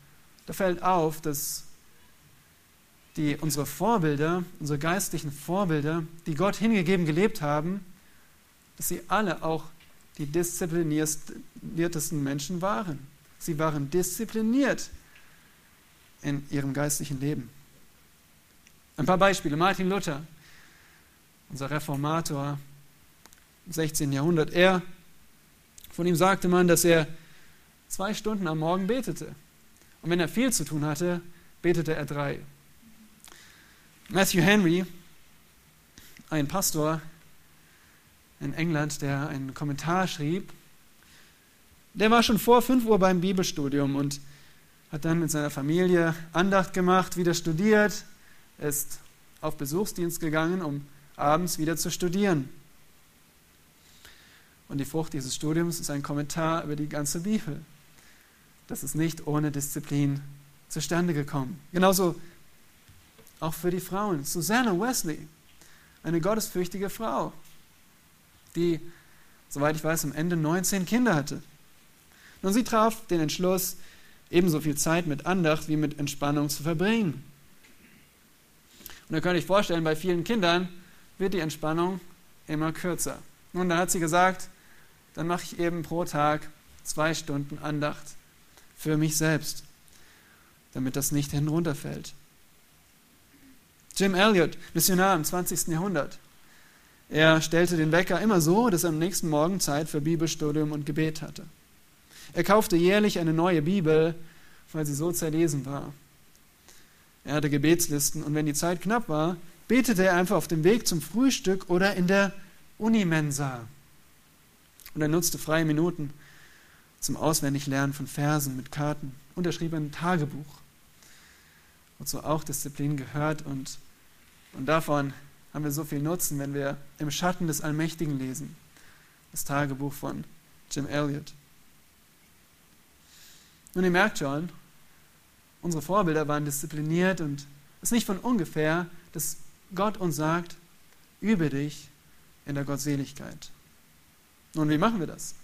da fällt auf, dass die, unsere Vorbilder, unsere geistlichen Vorbilder, die Gott hingegeben gelebt haben, dass sie alle auch die diszipliniertesten Menschen waren. Sie waren diszipliniert in ihrem geistlichen Leben. Ein paar Beispiele. Martin Luther, unser Reformator im 16. Jahrhundert. Er von ihm sagte man, dass er zwei Stunden am Morgen betete. Und wenn er viel zu tun hatte, betete er drei. Matthew Henry, ein Pastor in England, der einen Kommentar schrieb, der war schon vor 5 Uhr beim Bibelstudium und hat dann mit seiner Familie Andacht gemacht, wieder studiert, ist auf Besuchsdienst gegangen, um abends wieder zu studieren. Und die Frucht dieses Studiums ist ein Kommentar über die ganze Bibel. Das ist nicht ohne Disziplin zustande gekommen. Genauso auch für die Frauen. Susanna Wesley, eine gottesfürchtige Frau, die, soweit ich weiß, am Ende 19 Kinder hatte. Und sie traf den Entschluss, ebenso viel Zeit mit Andacht wie mit Entspannung zu verbringen. Und da könnt euch vorstellen, bei vielen Kindern wird die Entspannung immer kürzer. Nun, dann hat sie gesagt, dann mache ich eben pro Tag zwei Stunden Andacht für mich selbst, damit das nicht hinunterfällt. Jim Elliot, Missionar im 20. Jahrhundert. Er stellte den Wecker immer so, dass er am nächsten Morgen Zeit für Bibelstudium und Gebet hatte. Er kaufte jährlich eine neue Bibel, weil sie so zerlesen war. Er hatte Gebetslisten und wenn die Zeit knapp war, betete er einfach auf dem Weg zum Frühstück oder in der Unimensa. Und er nutzte freie Minuten zum Auswendiglernen von Versen mit Karten und er schrieb ein Tagebuch, wozu auch Disziplin gehört und, und davon haben wir so viel Nutzen, wenn wir im Schatten des Allmächtigen lesen. Das Tagebuch von Jim Elliot. Und ihr merkt schon, unsere Vorbilder waren diszipliniert und es ist nicht von ungefähr, dass Gott uns sagt, übe dich in der Gottseligkeit. Nun, wie machen wir das?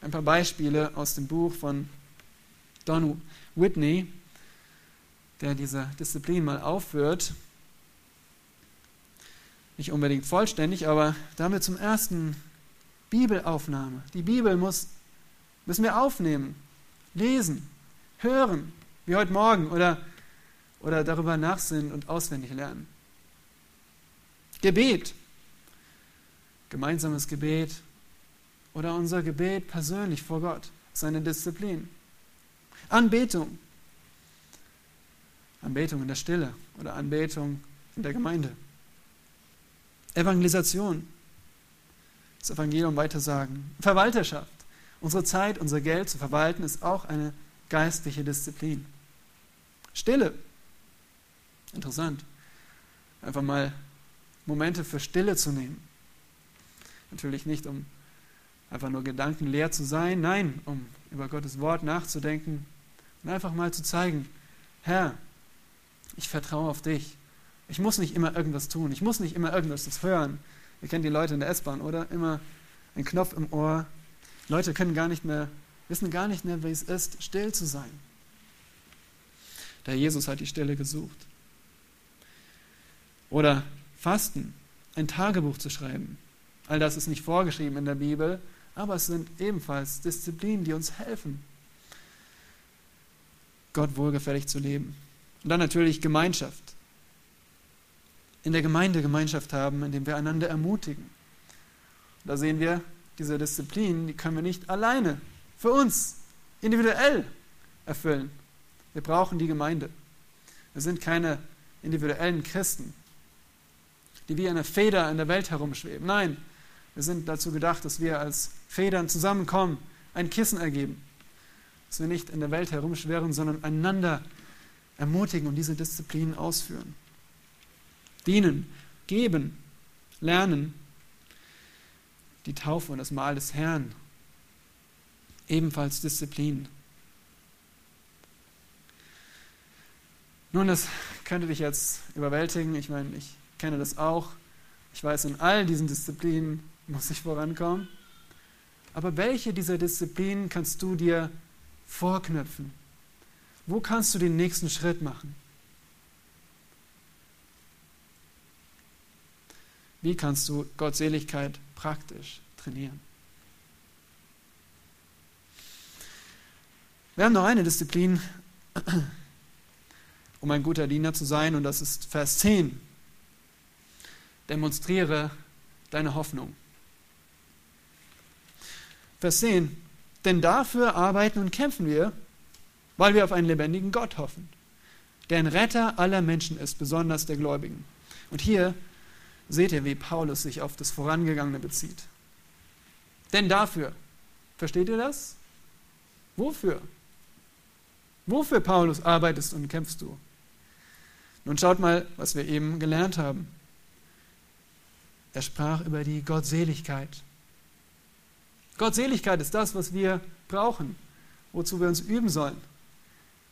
Ein paar Beispiele aus dem Buch von Don Whitney, der diese Disziplin mal aufführt. Nicht unbedingt vollständig, aber damit zum ersten Bibelaufnahme. Die Bibel muss, müssen wir aufnehmen lesen, hören, wie heute Morgen, oder, oder darüber nachsinnen und auswendig lernen. Gebet, gemeinsames Gebet oder unser Gebet persönlich vor Gott, ist eine Disziplin. Anbetung, Anbetung in der Stille oder Anbetung in der Gemeinde. Evangelisation, das Evangelium weitersagen. Verwalterschaft, Unsere Zeit, unser Geld zu verwalten, ist auch eine geistliche Disziplin. Stille. Interessant. Einfach mal Momente für Stille zu nehmen. Natürlich nicht, um einfach nur gedankenleer zu sein, nein, um über Gottes Wort nachzudenken und einfach mal zu zeigen, Herr, ich vertraue auf dich. Ich muss nicht immer irgendwas tun, ich muss nicht immer irgendwas hören. Ihr kennt die Leute in der S-Bahn, oder? Immer ein Knopf im Ohr, Leute können gar nicht mehr, wissen gar nicht mehr, wie es ist, still zu sein. Der Jesus hat die Stille gesucht. Oder Fasten, ein Tagebuch zu schreiben. All das ist nicht vorgeschrieben in der Bibel, aber es sind ebenfalls Disziplinen, die uns helfen, Gott wohlgefällig zu leben. Und dann natürlich Gemeinschaft. In der Gemeinde Gemeinschaft haben, indem wir einander ermutigen. Da sehen wir, diese Disziplinen, die können wir nicht alleine für uns individuell erfüllen. Wir brauchen die Gemeinde. Wir sind keine individuellen Christen, die wie eine Feder in der Welt herumschweben. Nein, wir sind dazu gedacht, dass wir als Federn zusammenkommen, ein Kissen ergeben. Dass wir nicht in der Welt herumschwirren, sondern einander ermutigen und diese Disziplinen ausführen. Dienen, geben, lernen die Taufe und das Mahl des Herrn. Ebenfalls Disziplin. Nun, das könnte dich jetzt überwältigen. Ich meine, ich kenne das auch. Ich weiß, in all diesen Disziplinen muss ich vorankommen. Aber welche dieser Disziplinen kannst du dir vorknöpfen? Wo kannst du den nächsten Schritt machen? Wie kannst du Gottseligkeit praktisch trainieren? Wir haben noch eine Disziplin, um ein guter Diener zu sein, und das ist Vers 10. Demonstriere deine Hoffnung. Vers 10. Denn dafür arbeiten und kämpfen wir, weil wir auf einen lebendigen Gott hoffen, der ein Retter aller Menschen ist, besonders der Gläubigen. Und hier seht ihr, wie Paulus sich auf das Vorangegangene bezieht. Denn dafür, versteht ihr das? Wofür? Wofür, Paulus, arbeitest und kämpfst du? Nun schaut mal, was wir eben gelernt haben. Er sprach über die Gottseligkeit. Gottseligkeit ist das, was wir brauchen, wozu wir uns üben sollen.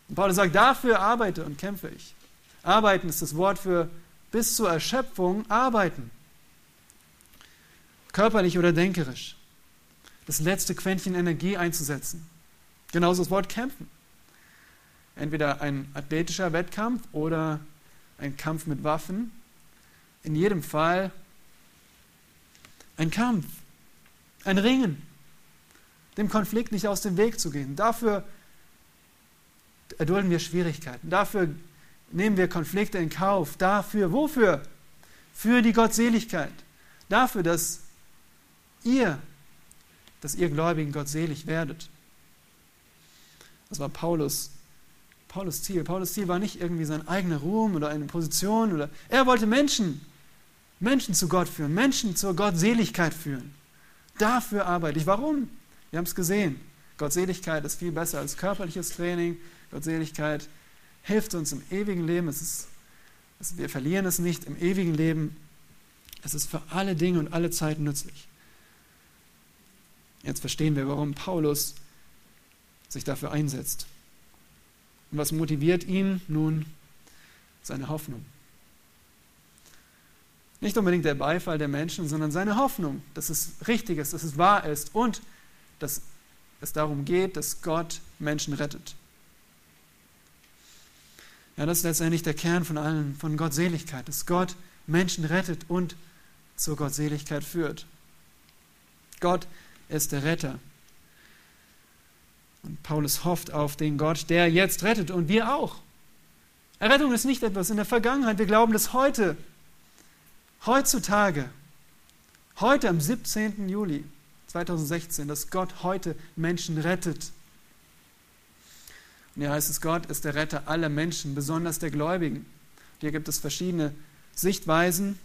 Und Paulus sagt, dafür arbeite und kämpfe ich. Arbeiten ist das Wort für bis zur Erschöpfung arbeiten. Körperlich oder denkerisch. Das letzte Quäntchen Energie einzusetzen. Genauso das Wort kämpfen. Entweder ein athletischer Wettkampf oder ein Kampf mit Waffen. In jedem Fall ein Kampf, ein Ringen, dem Konflikt nicht aus dem Weg zu gehen. Dafür erdulden wir Schwierigkeiten. Dafür nehmen wir Konflikte in Kauf. Dafür, wofür? Für die Gottseligkeit. Dafür, dass ihr, dass ihr Gläubigen gottselig werdet. Das war Paulus, Paulus Ziel. Paulus Ziel war nicht irgendwie sein eigener Ruhm oder eine Position oder er wollte Menschen, Menschen zu Gott führen, Menschen zur Gottseligkeit führen. Dafür arbeite ich. Warum? Wir haben es gesehen. Gottseligkeit ist viel besser als körperliches Training. Gottseligkeit hilft uns im ewigen Leben. Es ist, es, wir verlieren es nicht im ewigen Leben. Es ist für alle Dinge und alle Zeiten nützlich. Jetzt verstehen wir, warum Paulus sich dafür einsetzt. Und was motiviert ihn? Nun, seine Hoffnung. Nicht unbedingt der Beifall der Menschen, sondern seine Hoffnung, dass es richtig ist, dass es wahr ist und dass es darum geht, dass Gott Menschen rettet. Ja, das ist letztendlich der Kern von allen, von Gottseligkeit, dass Gott Menschen rettet und zur Gottseligkeit führt. Gott ist der Retter. Und Paulus hofft auf den Gott, der jetzt rettet und wir auch. Errettung ist nicht etwas in der Vergangenheit. Wir glauben, dass heute, heutzutage, heute am 17. Juli 2016, dass Gott heute Menschen rettet. Und hier heißt es, Gott ist der Retter aller Menschen, besonders der Gläubigen. Und hier gibt es verschiedene Sichtweisen.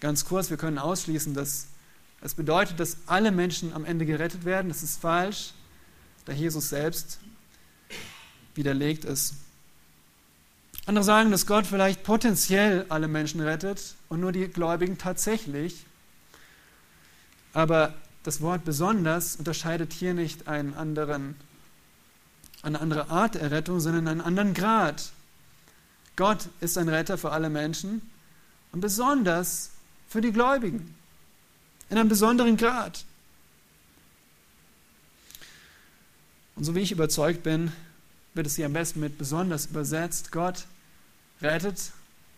Ganz kurz, wir können ausschließen, dass es bedeutet, dass alle Menschen am Ende gerettet werden. Das ist falsch, da Jesus selbst widerlegt ist. Andere sagen, dass Gott vielleicht potenziell alle Menschen rettet und nur die Gläubigen tatsächlich. Aber das Wort besonders unterscheidet hier nicht einen anderen, eine andere Art der Errettung, sondern einen anderen Grad. Gott ist ein Retter für alle Menschen und besonders für die Gläubigen. In einem besonderen Grad. Und so wie ich überzeugt bin, wird es hier am besten mit besonders übersetzt. Gott rettet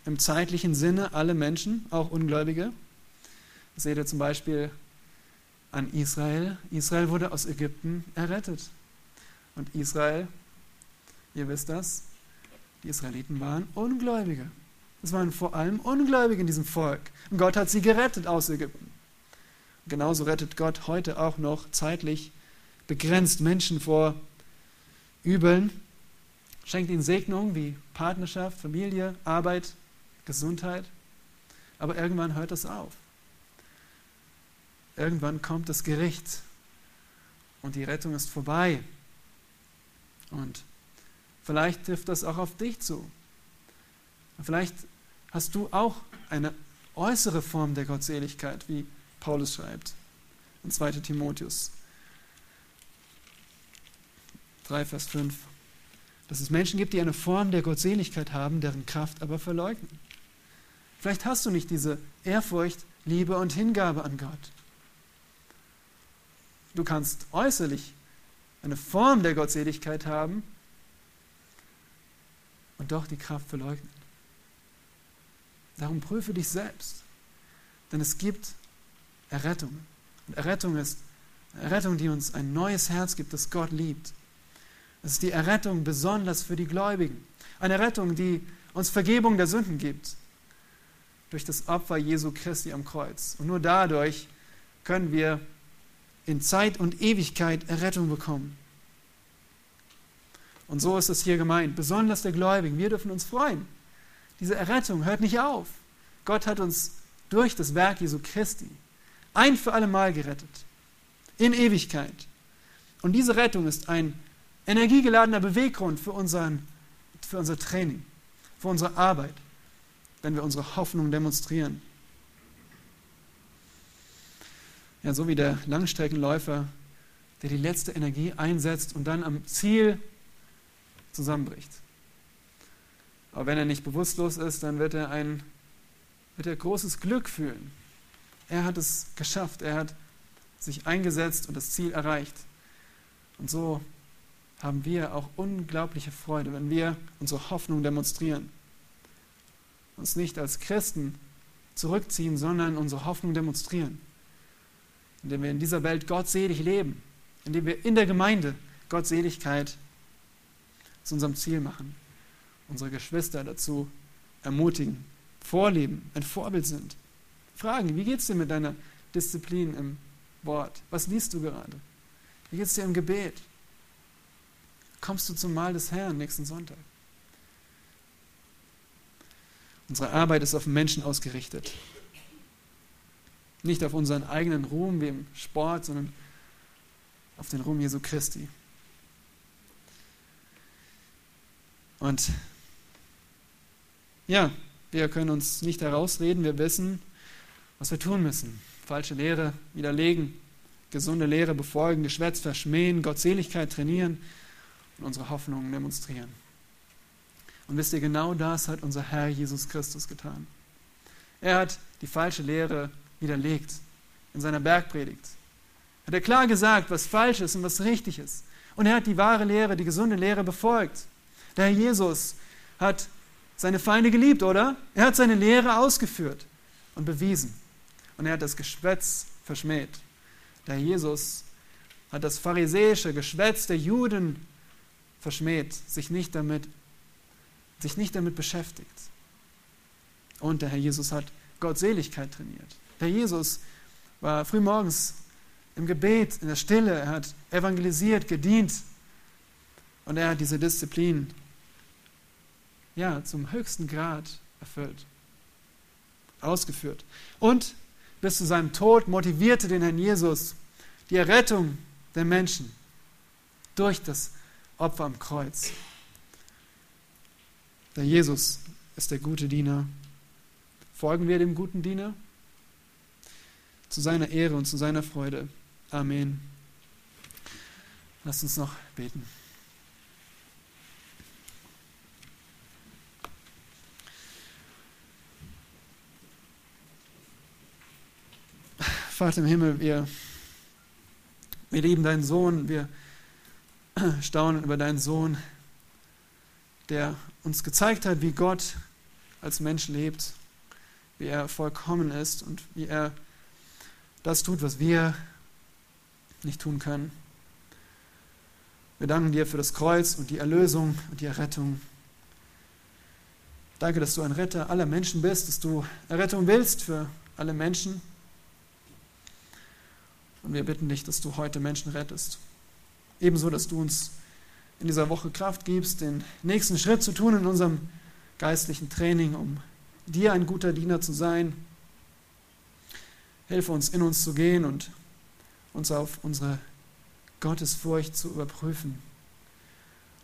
im zeitlichen Sinne alle Menschen, auch Ungläubige. Das seht ihr zum Beispiel an Israel. Israel wurde aus Ägypten errettet. Und Israel, ihr wisst das, die Israeliten waren Ungläubige. Es waren vor allem Ungläubige in diesem Volk. Und Gott hat sie gerettet aus Ägypten. Und genauso rettet Gott heute auch noch zeitlich begrenzt Menschen vor Übeln, schenkt ihnen Segnungen wie Partnerschaft, Familie, Arbeit, Gesundheit. Aber irgendwann hört das auf. Irgendwann kommt das Gericht und die Rettung ist vorbei. Und vielleicht trifft das auch auf dich zu. Vielleicht hast du auch eine äußere Form der Gottseligkeit, wie Paulus schreibt in 2 Timotheus 3, Vers 5. Dass es Menschen gibt, die eine Form der Gottseligkeit haben, deren Kraft aber verleugnen. Vielleicht hast du nicht diese Ehrfurcht, Liebe und Hingabe an Gott. Du kannst äußerlich eine Form der Gottseligkeit haben und doch die Kraft verleugnen. Darum prüfe dich selbst. Denn es gibt Errettung. Und Errettung ist Errettung, die uns ein neues Herz gibt, das Gott liebt. Es ist die Errettung besonders für die Gläubigen. Eine Errettung, die uns Vergebung der Sünden gibt. Durch das Opfer Jesu Christi am Kreuz. Und nur dadurch können wir in Zeit und Ewigkeit Errettung bekommen. Und so ist es hier gemeint, besonders der Gläubigen. Wir dürfen uns freuen. Diese Errettung hört nicht auf. Gott hat uns durch das Werk Jesu Christi ein für alle Mal gerettet. In Ewigkeit. Und diese Rettung ist ein energiegeladener Beweggrund für, unseren, für unser Training, für unsere Arbeit, wenn wir unsere Hoffnung demonstrieren. Ja, so wie der Langstreckenläufer, der die letzte Energie einsetzt und dann am Ziel zusammenbricht. Aber wenn er nicht bewusstlos ist, dann wird er ein wird er großes Glück fühlen. Er hat es geschafft, er hat sich eingesetzt und das Ziel erreicht. Und so haben wir auch unglaubliche Freude, wenn wir unsere Hoffnung demonstrieren. Uns nicht als Christen zurückziehen, sondern unsere Hoffnung demonstrieren. Indem wir in dieser Welt gottselig leben, indem wir in der Gemeinde Gottseligkeit zu unserem Ziel machen, unsere Geschwister dazu ermutigen, vorleben, ein Vorbild sind. Fragen, wie geht es dir mit deiner Disziplin im Wort? Was liest du gerade? Wie geht es dir im Gebet? Kommst du zum Mahl des Herrn nächsten Sonntag? Unsere Arbeit ist auf Menschen ausgerichtet. Nicht auf unseren eigenen Ruhm wie im Sport, sondern auf den Ruhm Jesu Christi. Und ja, wir können uns nicht herausreden, wir wissen, was wir tun müssen. Falsche Lehre widerlegen, gesunde Lehre befolgen, Geschwätz verschmähen, Gottseligkeit trainieren und unsere Hoffnungen demonstrieren. Und wisst ihr, genau das hat unser Herr Jesus Christus getan. Er hat die falsche Lehre widerlegt in seiner Bergpredigt. Hat er klar gesagt, was falsch ist und was richtig ist. Und er hat die wahre Lehre, die gesunde Lehre befolgt. Der Herr Jesus hat seine Feinde geliebt, oder? Er hat seine Lehre ausgeführt und bewiesen. Und er hat das Geschwätz verschmäht. Der Jesus hat das pharisäische Geschwätz der Juden verschmäht, sich nicht damit, sich nicht damit beschäftigt. Und der Herr Jesus hat Gottseligkeit trainiert. Der Jesus war frühmorgens im Gebet, in der Stille, er hat evangelisiert, gedient und er hat diese Disziplin ja, zum höchsten Grad erfüllt, ausgeführt. Und bis zu seinem Tod motivierte den Herrn Jesus die Errettung der Menschen durch das Opfer am Kreuz. Der Jesus ist der gute Diener. Folgen wir dem guten Diener? Zu seiner Ehre und zu seiner Freude. Amen. Lasst uns noch beten. Vater im Himmel, wir, wir lieben deinen Sohn, wir staunen über deinen Sohn, der uns gezeigt hat, wie Gott als Mensch lebt, wie er vollkommen ist und wie er das tut, was wir nicht tun können. Wir danken dir für das Kreuz und die Erlösung und die Errettung. Danke, dass du ein Retter aller Menschen bist, dass du Errettung willst für alle Menschen. Und wir bitten dich, dass du heute Menschen rettest. Ebenso, dass du uns in dieser Woche Kraft gibst, den nächsten Schritt zu tun in unserem geistlichen Training, um dir ein guter Diener zu sein. Hilfe uns, in uns zu gehen und uns auf unsere Gottesfurcht zu überprüfen.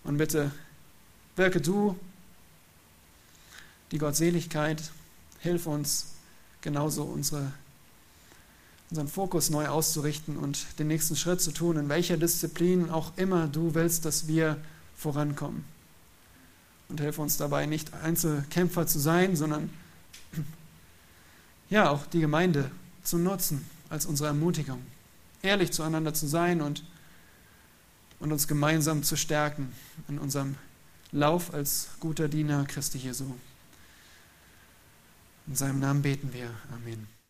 Und bitte wirke du die Gottseligkeit, hilf uns genauso unsere unseren Fokus neu auszurichten und den nächsten Schritt zu tun, in welcher Disziplin auch immer du willst, dass wir vorankommen. Und helfe uns dabei, nicht Einzelkämpfer zu sein, sondern ja, auch die Gemeinde zu nutzen als unsere Ermutigung, ehrlich zueinander zu sein und, und uns gemeinsam zu stärken in unserem Lauf als guter Diener Christi Jesu. In seinem Namen beten wir. Amen.